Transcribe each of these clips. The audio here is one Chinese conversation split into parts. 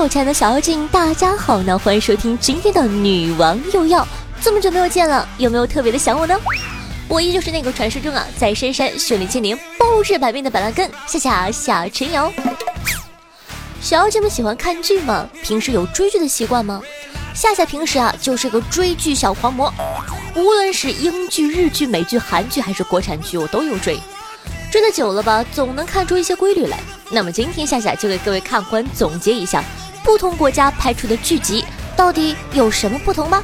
有亲爱的小妖精，大家好呢！欢迎收听今天的女王又要。这么久没有见了，有没有特别的想我呢？我依旧是那个传说中啊，在深山修炼千年、包治百病的板蓝根，夏夏夏晨瑶。小妖精们喜欢看剧吗？平时有追剧的习惯吗？夏夏平时啊就是个追剧小狂魔，无论是英剧、日剧、美剧、韩剧还是国产剧，我都有追。追的久了吧，总能看出一些规律来。那么今天夏夏就给各位看官总结一下，不同国家拍出的剧集到底有什么不同吗。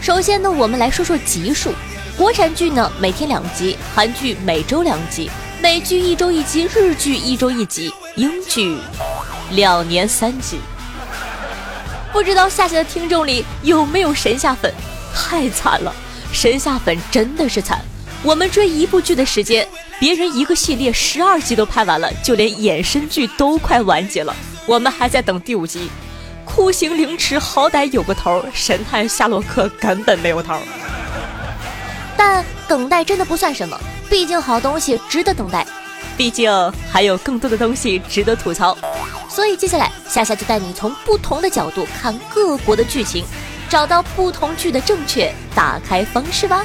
首先呢，我们来说说集数。国产剧呢每天两集，韩剧每周两集，美剧一周一集，日剧一周一集，英剧两年三集。不知道夏夏的听众里有没有神下粉？太惨了，神下粉真的是惨。我们追一部剧的时间，别人一个系列十二集都拍完了，就连衍生剧都快完结了，我们还在等第五集。酷刑凌迟好歹有个头，神探夏洛克根本没有头。但等待真的不算什么，毕竟好东西值得等待，毕竟还有更多的东西值得吐槽。所以接下来夏夏就带你从不同的角度看各国的剧情，找到不同剧的正确打开方式吧。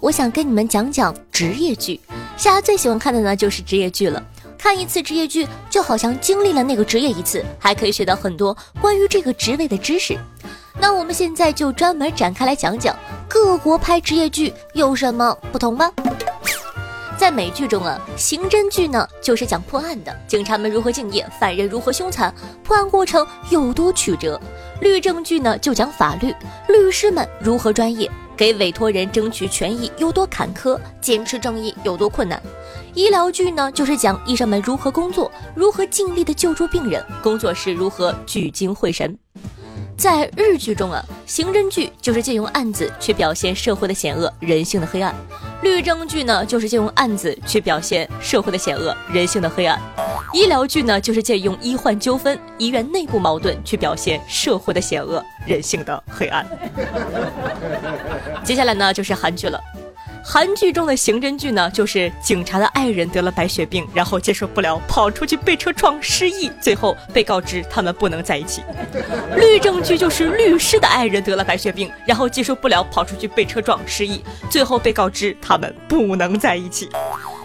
我想跟你们讲讲职业剧，夏夏最喜欢看的呢就是职业剧了。看一次职业剧，就好像经历了那个职业一次，还可以学到很多关于这个职位的知识。那我们现在就专门展开来讲讲各国拍职业剧有什么不同吧。在美剧中啊，刑侦剧呢就是讲破案的，警察们如何敬业，犯人如何凶残，破案过程有多曲折；律政剧呢就讲法律，律师们如何专业。给委托人争取权益有多坎坷，坚持正义有多困难。医疗剧呢，就是讲医生们如何工作，如何尽力的救助病人，工作时如何聚精会神。在日剧中啊，刑侦剧就是借用案子去表现社会的险恶、人性的黑暗；律政剧呢，就是借用案子去表现社会的险恶、人性的黑暗；医疗剧呢，就是借用医患纠纷、医院内部矛盾去表现社会的险恶、人性的黑暗。接下来呢，就是韩剧了。韩剧中的刑侦剧呢，就是警察的爱人得了白血病，然后接受不了，跑出去被车撞失忆，最后被告知他们不能在一起。律政剧就是律师的爱人得了白血病，然后接受不了，跑出去被车撞失忆，最后被告知他们不能在一起。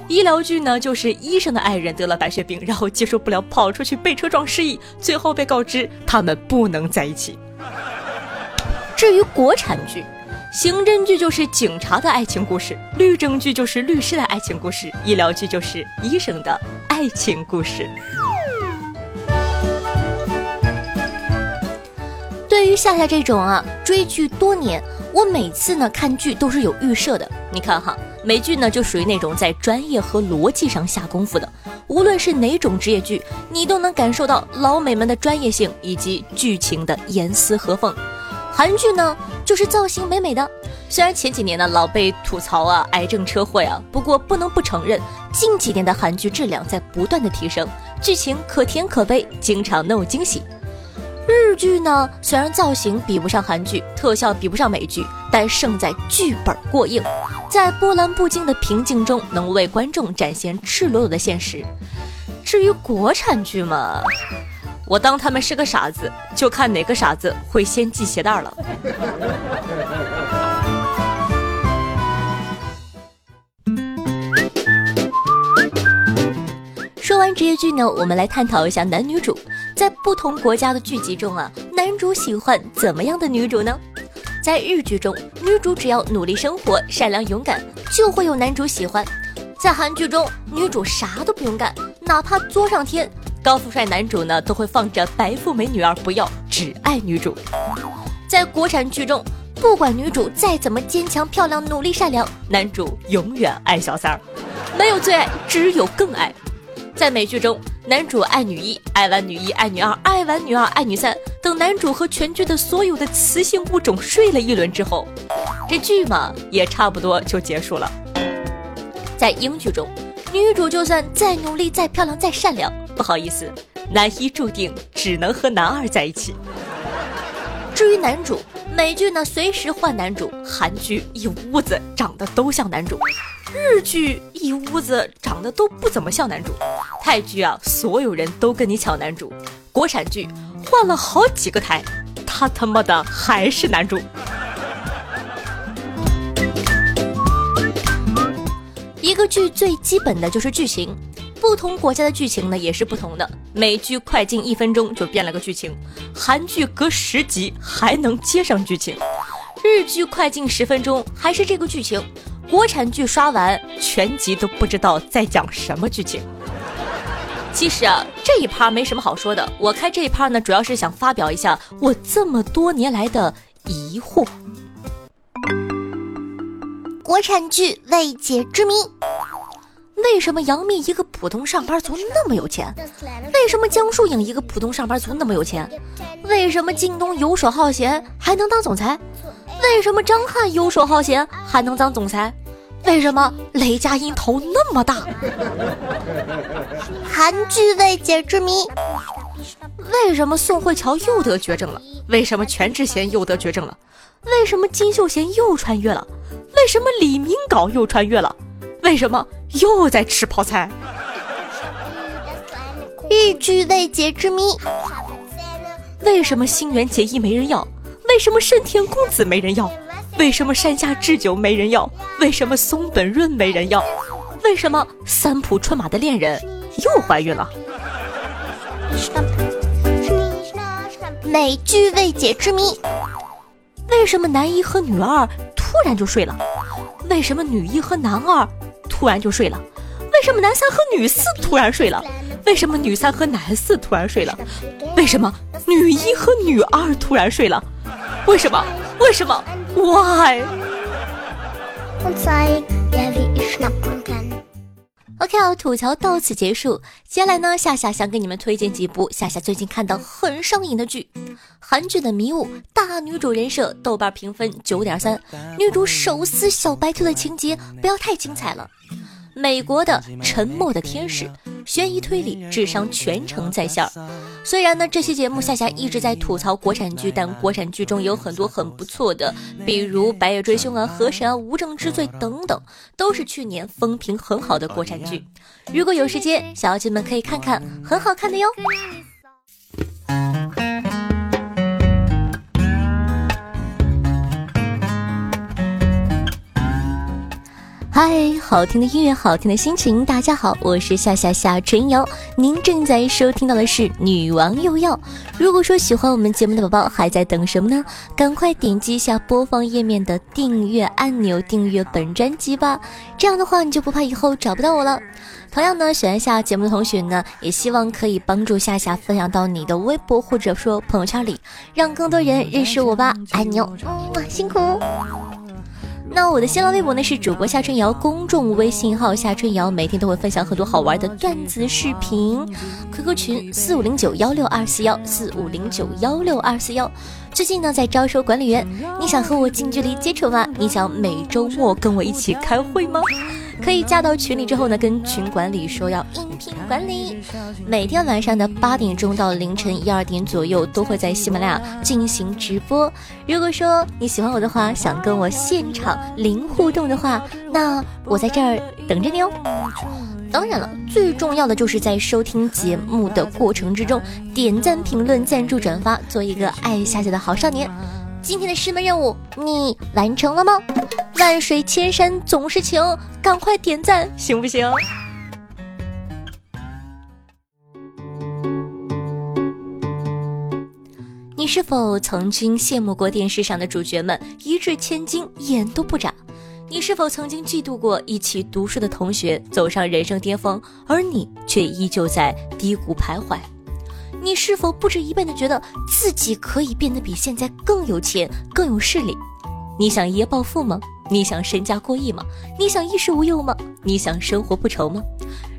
医疗剧呢，就是医生的爱人得了白血病，然后接受不了，跑出去被车撞失忆，最后被告知他们不能在一起。至于国产剧。刑侦剧就是警察的爱情故事，律政剧就是律师的爱情故事，医疗剧就是医生的爱情故事。对于夏夏这种啊追剧多年，我每次呢看剧都是有预设的。你看哈，美剧呢就属于那种在专业和逻辑上下功夫的，无论是哪种职业剧，你都能感受到老美们的专业性以及剧情的严丝合缝。韩剧呢，就是造型美美的。虽然前几年呢老被吐槽啊癌症车祸呀，不过不能不承认，近几年的韩剧质量在不断的提升，剧情可甜可悲，经常能有惊喜。日剧呢，虽然造型比不上韩剧，特效比不上美剧，但胜在剧本过硬，在波澜不惊的平静中，能为观众展现赤裸裸的现实。至于国产剧嘛。我当他们是个傻子，就看哪个傻子会先系鞋带了。说完职业剧呢，我们来探讨一下男女主在不同国家的剧集中啊，男主喜欢怎么样的女主呢？在日剧中，女主只要努力生活、善良勇敢，就会有男主喜欢；在韩剧中，女主啥都不用干，哪怕作上天。高富帅男主呢，都会放着白富美女儿不要，只爱女主。在国产剧中，不管女主再怎么坚强、漂亮、努力、善良，男主永远爱小三儿，没有最爱，只有更爱。在美剧中，男主爱女一，爱完女一爱女二，爱完女二爱女三。等男主和全剧的所有的雌性物种睡了一轮之后，这剧嘛也差不多就结束了。在英剧中，女主就算再努力、再漂亮、再善良。不好意思，男一注定只能和男二在一起。至于男主，美剧呢随时换男主，韩剧一屋子长得都像男主，日剧一屋子长得都不怎么像男主，泰剧啊所有人都跟你抢男主，国产剧换了好几个台，他他妈的还是男主。个剧最基本的就是剧情。不同国家的剧情呢也是不同的，美剧快进一分钟就变了个剧情，韩剧隔十集还能接上剧情，日剧快进十分钟还是这个剧情，国产剧刷完全集都不知道在讲什么剧情。其实啊，这一趴没什么好说的，我开这一趴呢主要是想发表一下我这么多年来的疑惑。国产剧未解之谜。为什么杨幂一个普通上班族那么有钱？为什么江疏影一个普通上班族那么有钱？为什么靳东游手好闲还能当总裁？为什么张翰游手好闲还能当总裁？为什么雷佳音头那么大？韩剧未解之谜。为什么宋慧乔又得绝症了？为什么全智贤又得绝症了？为什么金秀贤又穿越了？为什么李明镐又穿越了？为什么又在吃泡菜？日剧未解之谜。为什么新垣结衣没人要？为什么盛田公子没人要？为什么山下智久没人要？为什么松本润没人要？为什么三浦春马的恋人又怀孕了？美剧未解之谜。为什么男一和女二突然就睡了？为什么女一和男二？突然就睡了，为什么男三和女四突然睡了？为什么女三和男四突然睡了？为什么女一和女二突然睡了？为什么？为什么？Why？OK，啊吐槽到此结束。接下来呢，夏夏想给你们推荐几部夏夏最近看到很上瘾的剧。韩剧的《迷雾》，大女主人设，豆瓣评分九点三，女主手撕小白兔的情节不要太精彩了。美国的《沉默的天使》，悬疑推理，智商全程在线。虽然呢，这期节目夏夏一直在吐槽国产剧，但国产剧中有很多很不错的，比如《白夜追凶》啊、《河神》啊、《无证之罪》等等，都是去年风评很好的国产剧。如果有时间，小妖精们可以看看，很好看的哟。嗨，好听的音乐，好听的心情。大家好，我是夏夏夏春瑶，您正在收听到的是《女王又要》。如果说喜欢我们节目的宝宝，还在等什么呢？赶快点击一下播放页面的订阅按钮，订阅本专辑吧。这样的话，你就不怕以后找不到我了。同样呢，喜欢夏节目的同学呢，也希望可以帮助夏夏分享到你的微博或者说朋友圈里，让更多人认识我吧。爱你哦，辛苦。那我的新浪微博呢是主播夏春瑶，公众微信号夏春瑶，每天都会分享很多好玩的段子视频。QQ 群四五零九幺六二四幺四五零九幺六二四幺。最近呢在招收管理员，你想和我近距离接触吗？你想每周末跟我一起开会吗？可以加到群里之后呢，跟群管理说要应聘管理。每天晚上的八点钟到凌晨一二点左右，都会在喜马拉雅进行直播。如果说你喜欢我的话，想跟我现场零互动的话，那我在这儿等着你哦。当然了，最重要的就是在收听节目的过程之中，点赞、评论、赞助、转发，做一个爱夏夏的好少年。今天的师门任务你完成了吗？万水千山总是情，赶快点赞行不行？你是否曾经羡慕过电视上的主角们一掷千金，眼都不眨？你是否曾经嫉妒过一起读书的同学走上人生巅峰，而你却依旧在低谷徘徊？你是否不止一遍的觉得自己可以变得比现在更有钱、更有势力？你想一夜暴富吗？你想身家过亿吗？你想衣食无忧吗？你想生活不愁吗？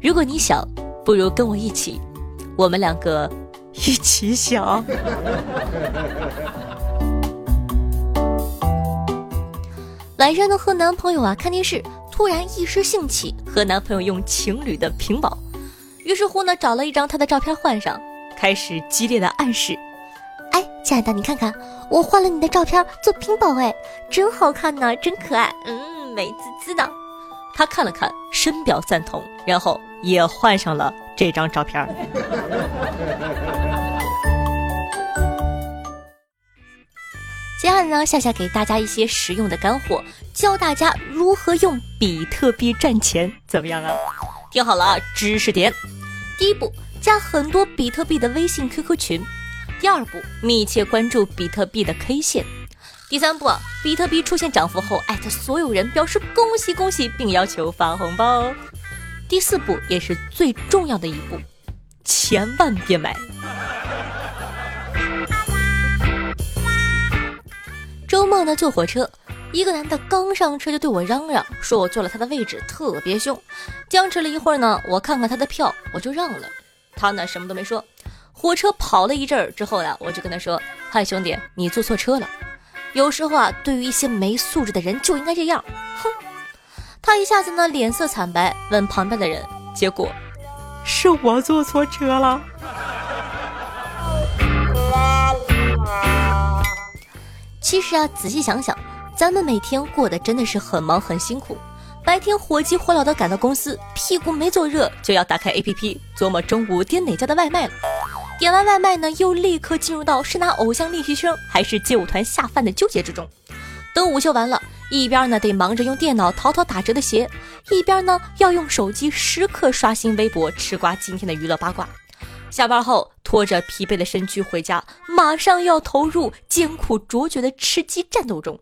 如果你想，不如跟我一起，我们两个一起想。晚上呢，和男朋友啊看电视，突然一时兴起，和男朋友用情侣的屏保，于是乎呢，找了一张他的照片换上。开始激烈的暗示，亲爱的，你看看我换了你的照片做屏保，哎，真好看呢，真可爱，嗯，美滋滋的。他看了看，深表赞同，然后也换上了这张照片。接下来呢，夏夏给大家一些实用的干货，教大家如何用比特币赚钱，怎么样啊？听好了啊，知识点：第一步，加很多比特币的微信、QQ 群；第二步，密切关注比特币的 K 线。第三步，比特币出现涨幅后，艾特所有人表示恭喜恭喜，并要求发红包。第四步也是最重要的一步，千万别买。周末呢，坐火车，一个男的刚上车就对我嚷嚷，说我坐了他的位置，特别凶。僵持了一会儿呢，我看看他的票，我就让了。他呢，什么都没说。火车跑了一阵儿之后呀，我就跟他说：“嗨，兄弟，你坐错车了。”有时候啊，对于一些没素质的人就应该这样。哼，他一下子呢脸色惨白，问旁边的人，结果是我坐错车了。其实啊，仔细想想，咱们每天过得真的是很忙很辛苦。白天火急火燎的赶到公司，屁股没坐热就要打开 APP 琢磨中午点哪家的外卖了。点完外卖呢，又立刻进入到是拿偶像练习生还是街舞团下饭的纠结之中。等午休完了，一边呢得忙着用电脑淘淘打折的鞋，一边呢要用手机时刻刷新微博，吃瓜今天的娱乐八卦。下班后拖着疲惫的身躯回家，马上要投入艰苦卓绝的吃鸡战斗中。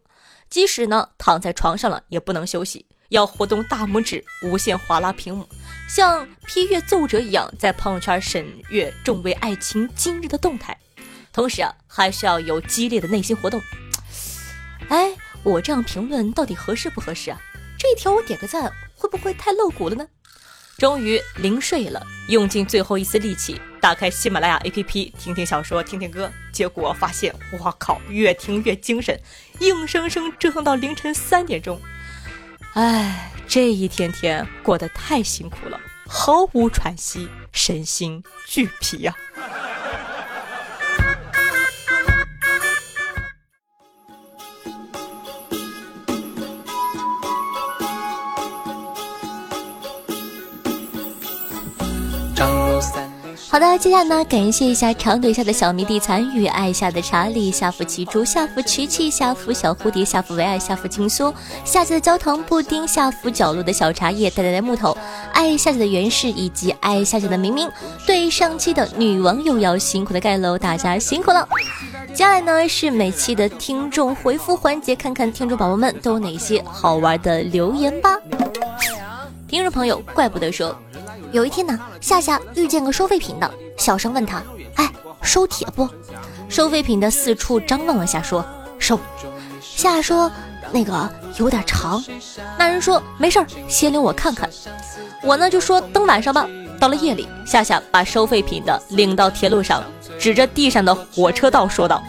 即使呢躺在床上了，也不能休息。要活动大拇指，无限划拉屏幕，像批阅奏折一样在朋友圈审阅众位爱情今日的动态，同时啊，还需要有激烈的内心活动。哎，我这样评论到底合适不合适啊？这一条我点个赞，会不会太露骨了呢？终于临睡了，用尽最后一丝力气，打开喜马拉雅 APP 听听小说，听听歌，结果发现，我靠，越听越精神，硬生生折腾到凌晨三点钟。唉，这一天天过得太辛苦了，毫无喘息，身心俱疲呀。好的，接下来呢，感谢一下长腿下的小迷弟残雨，爱下的查理，下福奇猪，下福琪琪，下福小蝴蝶，下福唯爱，下福轻松，下家的焦糖布丁，下福角落的小茶叶，呆呆的木头，爱下家的原氏以及爱下家的明明，对上期的女网友要辛苦的盖楼，大家辛苦了。接下来呢是每期的听众回复环节，看看听众宝宝们都有哪些好玩的留言吧。听众朋友，怪不得说。有一天呢，夏夏遇见个收废品的，小声问他：“哎，收铁不？”收废品的四处张望了下，说：“收。”夏夏说：“那个有点长。”那人说：“没事儿，先留我看看。”我呢就说：“等晚上吧。”到了夜里，夏夏把收废品的领到铁路上，指着地上的火车道说道：“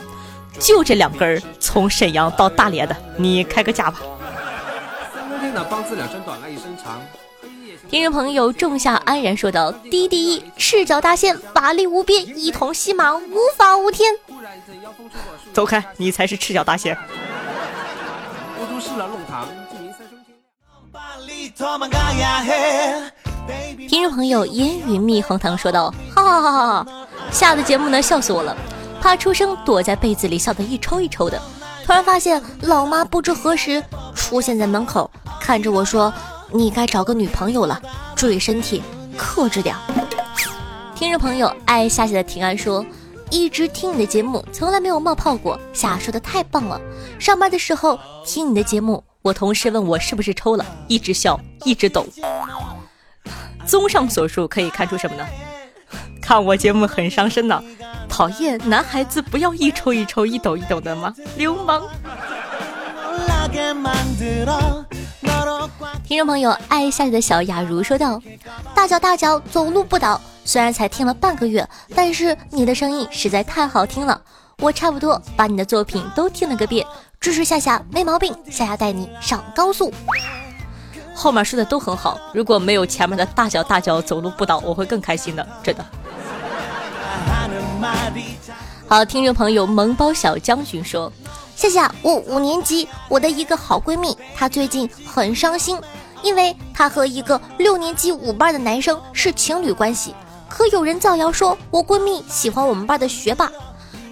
就这两根儿从沈阳到大连的，你开个价吧。”三的帮子两声短了一声长。听众朋友仲夏安然说道：“第一第一，赤脚大仙法力无边，一统西马无法无天。”走开，你才是赤脚大仙。听众朋友烟雨蜜红糖说道：“哈哈哈哈哈，下的节目呢笑死我了，怕出声躲在被子里笑得一抽一抽的，突然发现老妈不知何时出现在门口，看着我说。”你该找个女朋友了，注意身体，克制点。听众朋友爱夏夏的平安说，一直听你的节目，从来没有冒泡过。夏说的太棒了。上班的时候听你的节目，我同事问我是不是抽了，一直笑，一直抖。综上所述，可以看出什么呢？看我节目很伤身呢。讨厌男孩子不要一抽一抽，一抖一抖的吗？流氓。听众朋友，爱下雨的小雅茹说道：“大脚大脚走路不倒，虽然才听了半个月，但是你的声音实在太好听了。我差不多把你的作品都听了个遍，支持夏夏没毛病。夏夏带你上高速。”后面说的都很好，如果没有前面的大脚大脚走路不倒，我会更开心的，真的。好，听众朋友萌包小将军说：“夏夏，我五年级，我的一个好闺蜜，她最近很伤心，因为她和一个六年级五班的男生是情侣关系。可有人造谣说我闺蜜喜欢我们班的学霸，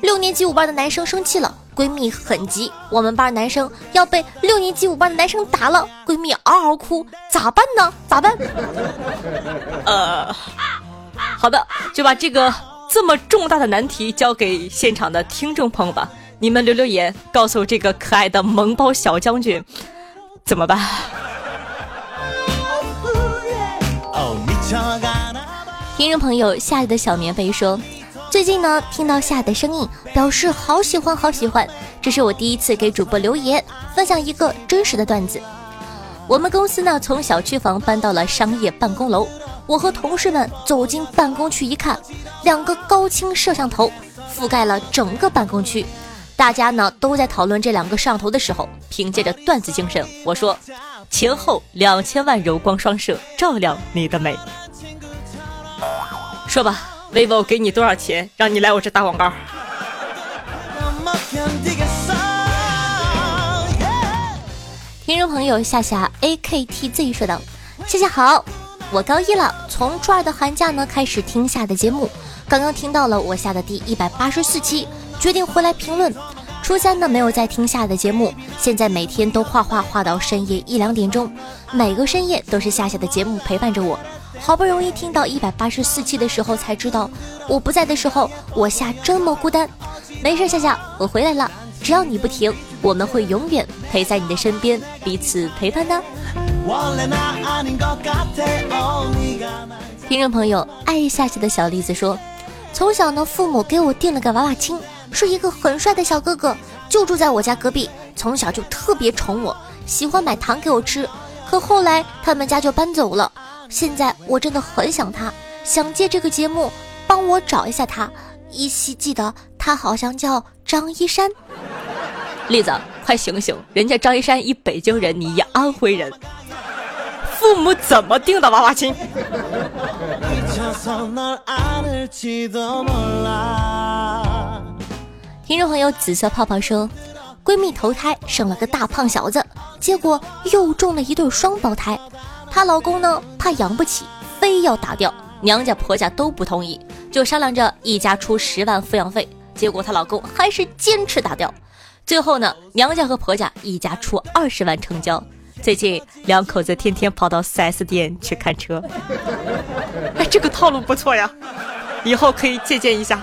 六年级五班的男生生气了，闺蜜很急，我们班男生要被六年级五班的男生打了，闺蜜嗷嗷哭，咋办呢？咋办？呃，好的，就把这个。”这么重大的难题交给现场的听众朋友吧，你们留留言，告诉这个可爱的萌包小将军怎么办？听众朋友夏日的小棉被说，最近呢听到夏的声音，表示好喜欢好喜欢。这是我第一次给主播留言，分享一个真实的段子。我们公司呢从小区房搬到了商业办公楼。我和同事们走进办公区一看，两个高清摄像头覆盖了整个办公区。大家呢都在讨论这两个摄像头的时候，凭借着段子精神，我说：前后两千万柔光双摄，照亮你的美。说吧，vivo 给你多少钱，让你来我这打广告？听众朋友夏夏 A K T Z 说道：夏夏好。我高一了，从初二的寒假呢开始听夏的节目，刚刚听到了我下的第一百八十四期，决定回来评论。初三呢没有再听夏的节目，现在每天都画画画到深夜一两点钟，每个深夜都是夏夏的节目陪伴着我。好不容易听到一百八十四期的时候，才知道我不在的时候，我夏这么孤单。没事，夏夏，我回来了，只要你不停，我们会永远陪在你的身边，彼此陪伴的。听众朋友，爱夏夏的小栗子说，从小呢，父母给我订了个娃娃亲，是一个很帅的小哥哥，就住在我家隔壁，从小就特别宠我，喜欢买糖给我吃。可后来他们家就搬走了，现在我真的很想他，想借这个节目帮我找一下他，依稀记得他好像叫张一山。栗子，快醒醒，人家张一山一北京人，你一安徽人。父母怎么定的娃娃亲？听众朋友，紫色泡泡说，闺蜜投胎生了个大胖小子，结果又中了一对双胞胎。她老公呢，怕养不起，非要打掉，娘家婆家都不同意，就商量着一家出十万抚养费。结果她老公还是坚持打掉，最后呢，娘家和婆家一家出二十万成交。最近两口子天天跑到 4S 店去看车，哎，这个套路不错呀，以后可以借鉴一下。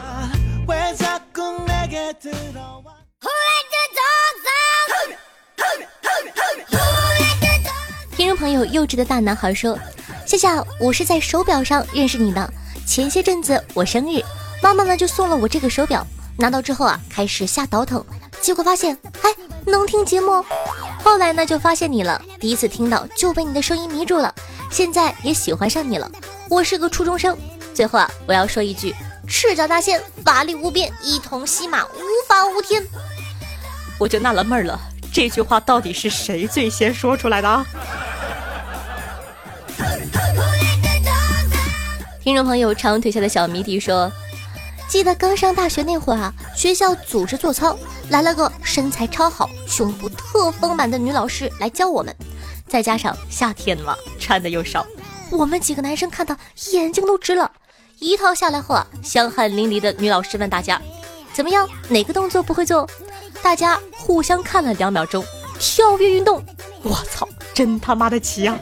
听众朋友，幼稚的大男孩说：“夏夏，我是在手表上认识你的。前些阵子我生日，妈妈呢就送了我这个手表，拿到之后啊，开始瞎倒腾，结果发现，哎，能听节目。”后来呢，就发现你了。第一次听到就被你的声音迷住了，现在也喜欢上你了。我是个初中生。最后啊，我要说一句：赤脚大仙，法力无边，一统西马，无法无天。我就纳了闷了，这句话到底是谁最先说出来的？听众朋友，长腿下的小迷弟说。记得刚上大学那会儿啊，学校组织做操，来了个身材超好、胸部特丰满的女老师来教我们。再加上夏天嘛，穿的又少，我们几个男生看的眼睛都直了。一套下来后啊，香汗淋漓的女老师问大家：“怎么样？哪个动作不会做？”大家互相看了两秒钟，跳跃运动。我操，真他妈的奇啊！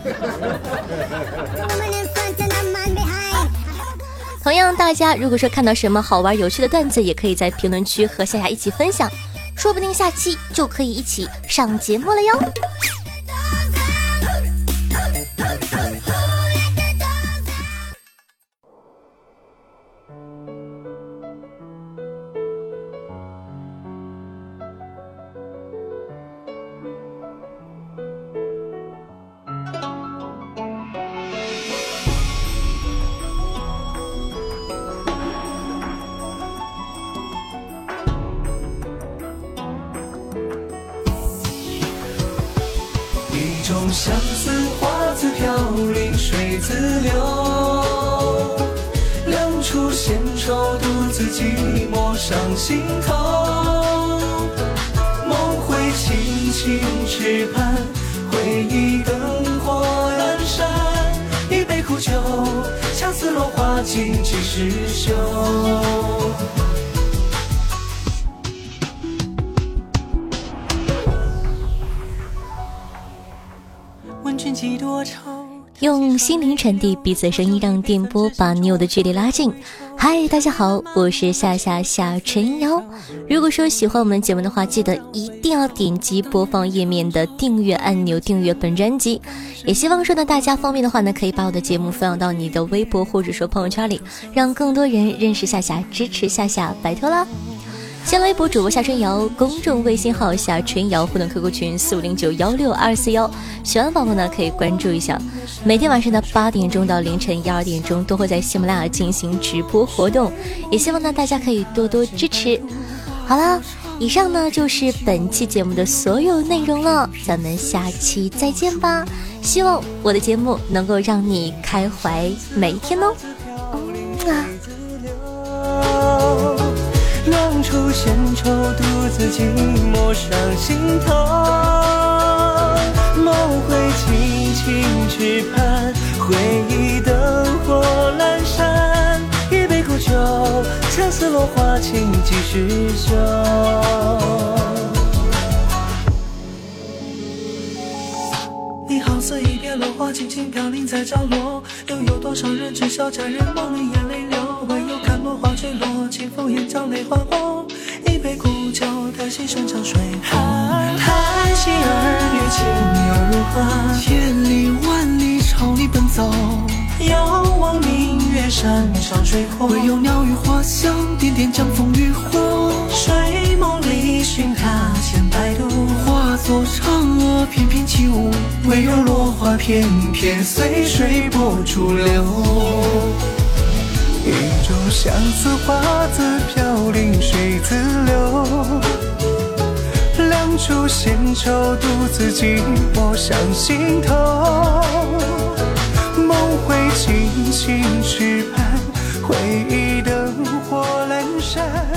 同样，大家如果说看到什么好玩有趣的段子，也可以在评论区和夏夏一起分享，说不定下期就可以一起上节目了哟。种相思花自飘零水自流，两处闲愁独自寂寞，上心。头。梦回青青池畔，回忆灯火阑珊。一杯苦酒，相思落花尽几时休？用心灵传递彼此的声音，让电波把你我的距离拉近。嗨，大家好，我是夏夏夏晨瑶。如果说喜欢我们节目的话，记得一定要点击播放页面的订阅按钮，订阅本专辑。也希望说呢，大家方便的话呢，可以把我的节目分享到你的微博或者说朋友圈里，让更多人认识夏夏，支持夏夏，拜托啦！新浪微博主播夏春瑶，公众微信号夏春瑶，互动 QQ 群四五零九幺六二四幺，喜欢的宝宝呢可以关注一下。每天晚上的八点钟到凌晨一二点钟都会在喜马拉雅进行直播活动，也希望呢大家可以多多支持。好了，以上呢就是本期节目的所有内容了，咱们下期再见吧。希望我的节目能够让你开怀每一天哦。闲愁，独自寂寞上心头。梦会轻轻痴盼，回忆灯火阑珊。一杯苦酒，相思落花情几时休？你好似一片落花，轻轻飘零在角落。又有多少人知晓佳人梦里眼泪流？唯有看落花坠落，清风眼角泪花红。一杯苦酒，叹息声长水寒。叹息儿女情又如何？千里万里朝你奔走。遥望明月山长水阔，唯有鸟语花香，点点江枫渔火。睡梦里寻他千百度，化作嫦娥翩翩起舞。唯有落花片片随水波逐流。一种相思花自飘零水自流，两处闲愁独自寂寞上心头。梦回青青池畔，回忆灯火阑珊。